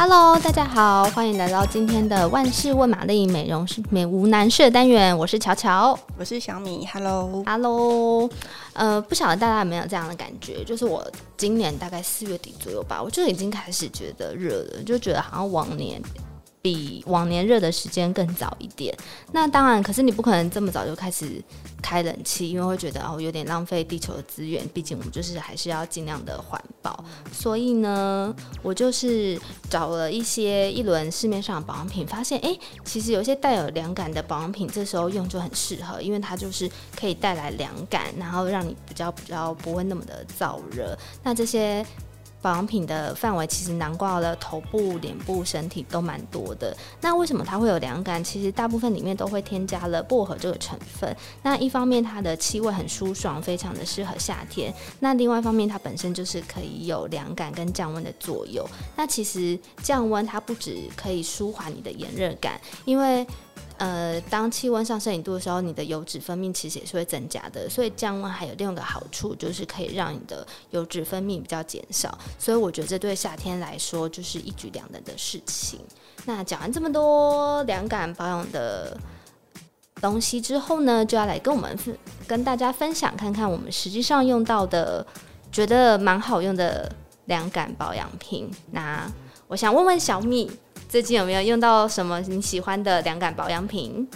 Hello，大家好，欢迎来到今天的万事问玛丽美容美无难事的单元。我是乔乔，我是小米。Hello，Hello，呃，不晓得大家有没有这样的感觉？就是我今年大概四月底左右吧，我就已经开始觉得热了，就觉得好像往年。比往年热的时间更早一点，那当然，可是你不可能这么早就开始开冷气，因为会觉得哦有点浪费地球的资源。毕竟我们就是还是要尽量的环保，所以呢，我就是找了一些一轮市面上的保养品，发现哎、其实有些带有凉感的保养品，这时候用就很适合，因为它就是可以带来凉感，然后让你比较比较不会那么的燥热。那这些。保养品的范围其实囊括了头部、脸部、身体都蛮多的。那为什么它会有凉感？其实大部分里面都会添加了薄荷这个成分。那一方面它的气味很舒爽，非常的适合夏天。那另外一方面它本身就是可以有凉感跟降温的作用。那其实降温它不只可以舒缓你的炎热感，因为呃，当气温上升一度的时候，你的油脂分泌其实也是会增加的。所以降温还有另一个好处，就是可以让你的油脂分泌比较减少。所以我觉得这对夏天来说就是一举两得的事情。那讲完这么多凉感保养的东西之后呢，就要来跟我们跟大家分享，看看我们实际上用到的，觉得蛮好用的凉感保养品。那我想问问小米。最近有没有用到什么你喜欢的凉感保养品？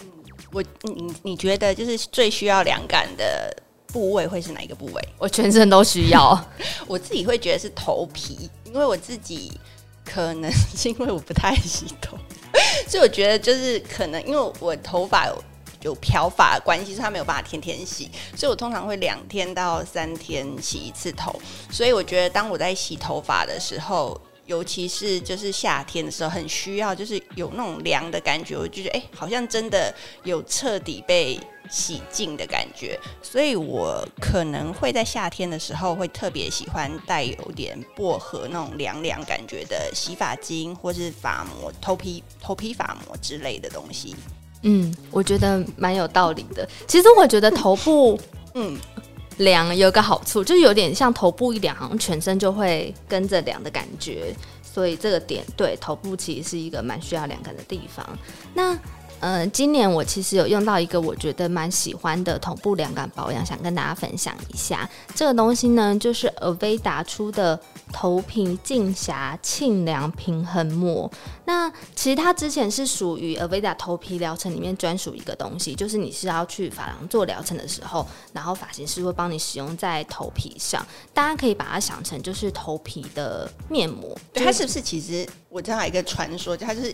我你你觉得就是最需要凉感的部位会是哪一个部位？我全身都需要。我自己会觉得是头皮，因为我自己可能 是因为我不太洗头，所以我觉得就是可能因为我头发有有漂发的关系，所以它没有办法天天洗，所以我通常会两天到三天洗一次头。所以我觉得当我在洗头发的时候。尤其是就是夏天的时候，很需要就是有那种凉的感觉，我就觉得哎、欸，好像真的有彻底被洗净的感觉，所以我可能会在夏天的时候会特别喜欢带有点薄荷那种凉凉感觉的洗发精，或是发膜、头皮头皮发膜之类的东西。嗯，我觉得蛮有道理的。其实我觉得头部，嗯。凉有个好处，就是有点像头部一凉，好像全身就会跟着凉的感觉，所以这个点对头部其实是一个蛮需要凉感的地方。那呃，今年我其实有用到一个我觉得蛮喜欢的同步凉感保养，想跟大家分享一下。这个东西呢，就是 Aveda 出的头皮净瑕沁凉平衡膜。那其实它之前是属于 Aveda 头皮疗程里面专属一个东西，就是你是要去发廊做疗程的时候，然后发型师会帮你使用在头皮上。大家可以把它想成就是头皮的面膜。对，它是不是其实我知道一个传说，它就是。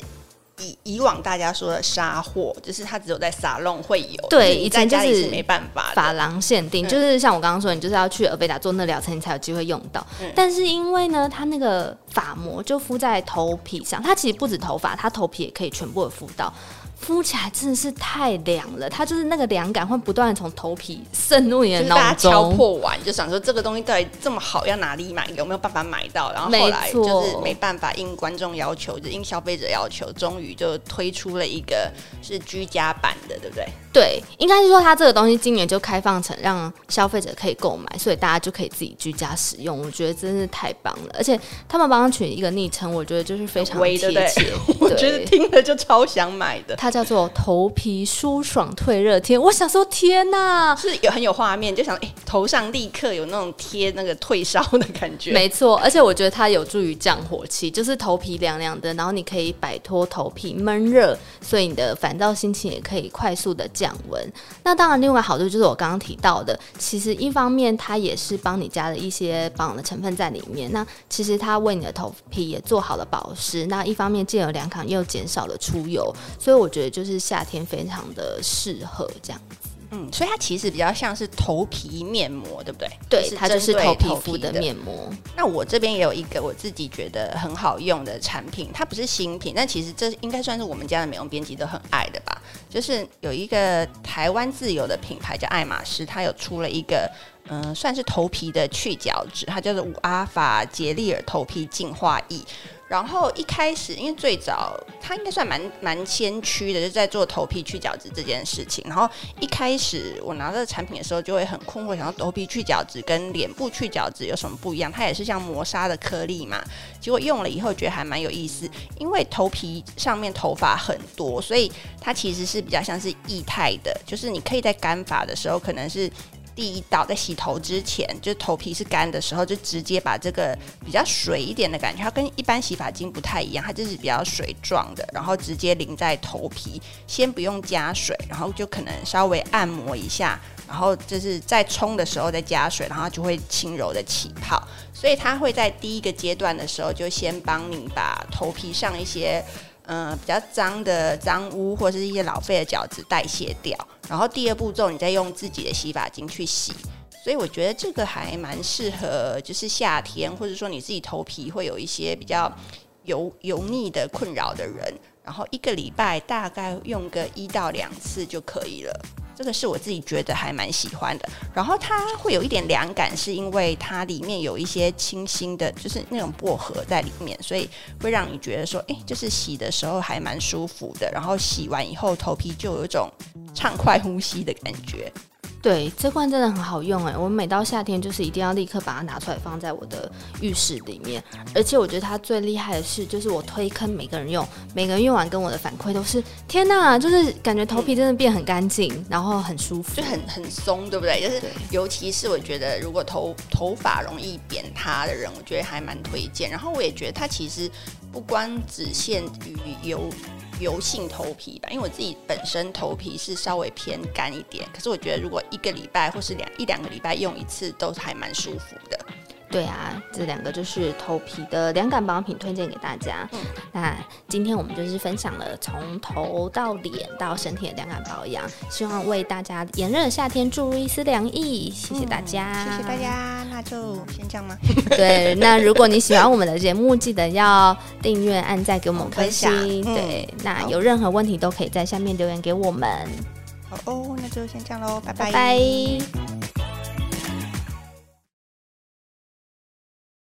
以以往大家说的沙货，就是它只有在沙龙会有，对，以前就是没办法，法郎限定，就是像我刚刚说，你就是要去 Aveda 做那疗程，你才有机会用到。嗯、但是因为呢，它那个发膜就敷在头皮上，它其实不止头发，它头皮也可以全部的敷到。敷起来真的是太凉了，它就是那个凉感会不断的从头皮渗入你的脑中。大家敲破完就想说这个东西到底这么好，要哪里买？有没有办法买到？然后后来就是没办法，应观众要求，就应消费者要求，终于就推出了一个是居家版的，对不对？对，应该是说它这个东西今年就开放成让消费者可以购买，所以大家就可以自己居家使用。我觉得真是太棒了，而且他们帮他取一个昵称，我觉得就是非常贴切。对 我觉得听了就超想买的。它叫做头皮舒爽退热贴。我想说，天哪，是有很有画面，就想哎、欸，头上立刻有那种贴那个退烧的感觉。没错，而且我觉得它有助于降火气，就是头皮凉凉的，然后你可以摆脱头皮闷热，所以你的烦躁心情也可以快速的降温。那当然，另外好处就是我刚刚提到的，其实一方面它也是帮你加了一些保养的成分在里面。那其实它为你的头皮也做好了保湿。那一方面既有凉感，又减少了出油，所以我觉得就是夏天非常的适合这样子。嗯，所以它其实比较像是头皮面膜，对不对？对，它就是头皮肤的面膜。那我这边也有一个我自己觉得很好用的产品，它不是新品，但其实这应该算是我们家的美容编辑都很爱的吧。就是有一个台湾自有的品牌叫爱马仕，它有出了一个嗯、算是头皮的去角质，它叫做五阿法杰利尔头皮净化液。然后一开始，因为最早它应该算蛮蛮先驱的，就在做头皮去角质这件事情。然后一开始我拿到产品的时候，就会很困惑，想要头皮去角质跟脸部去角质有什么不一样？它也是像磨砂的颗粒嘛。结果用了以后，觉得还蛮有意思，因为头皮上面头发很多，所以它其实是比较像是液态的，就是你可以在干发的时候，可能是。第一道在洗头之前，就头皮是干的时候，就直接把这个比较水一点的感觉，它跟一般洗发精不太一样，它就是比较水状的，然后直接淋在头皮，先不用加水，然后就可能稍微按摩一下，然后就是在冲的时候再加水，然后就会轻柔的起泡，所以它会在第一个阶段的时候就先帮你把头皮上一些。嗯、比较脏的脏污或者是一些老废的角质代谢掉，然后第二步骤你再用自己的洗发精去洗，所以我觉得这个还蛮适合，就是夏天或者说你自己头皮会有一些比较油油腻的困扰的人，然后一个礼拜大概用个一到两次就可以了。这个是我自己觉得还蛮喜欢的，然后它会有一点凉感，是因为它里面有一些清新的，就是那种薄荷在里面，所以会让你觉得说，哎，就是洗的时候还蛮舒服的，然后洗完以后头皮就有一种畅快呼吸的感觉。对，这罐真的很好用哎！我每到夏天就是一定要立刻把它拿出来放在我的浴室里面，而且我觉得它最厉害的是，就是我推坑每个人用，每个人用完跟我的反馈都是天哪，就是感觉头皮真的变很干净，然后很舒服，就很很松，对不对？就是尤其是我觉得如果头头发容易扁塌的人，我觉得还蛮推荐。然后我也觉得它其实不光只限于油。油性头皮吧，因为我自己本身头皮是稍微偏干一点，可是我觉得如果一个礼拜或是两一两个礼拜用一次，都还蛮舒服的。对啊，这两个就是头皮的凉感保养品，推荐给大家。嗯，那今天我们就是分享了从头到脸到身体的凉感保养，希望为大家炎热的夏天注入一丝凉意。谢谢大家，嗯，谢谢大家，那就先这样吗？对，那如果你喜欢我们的节目，记得要订阅、按赞给我们分析。对，嗯，那有任何问题都可以在下面留言给我们。好哦，那就先这样喽，拜拜。拜拜。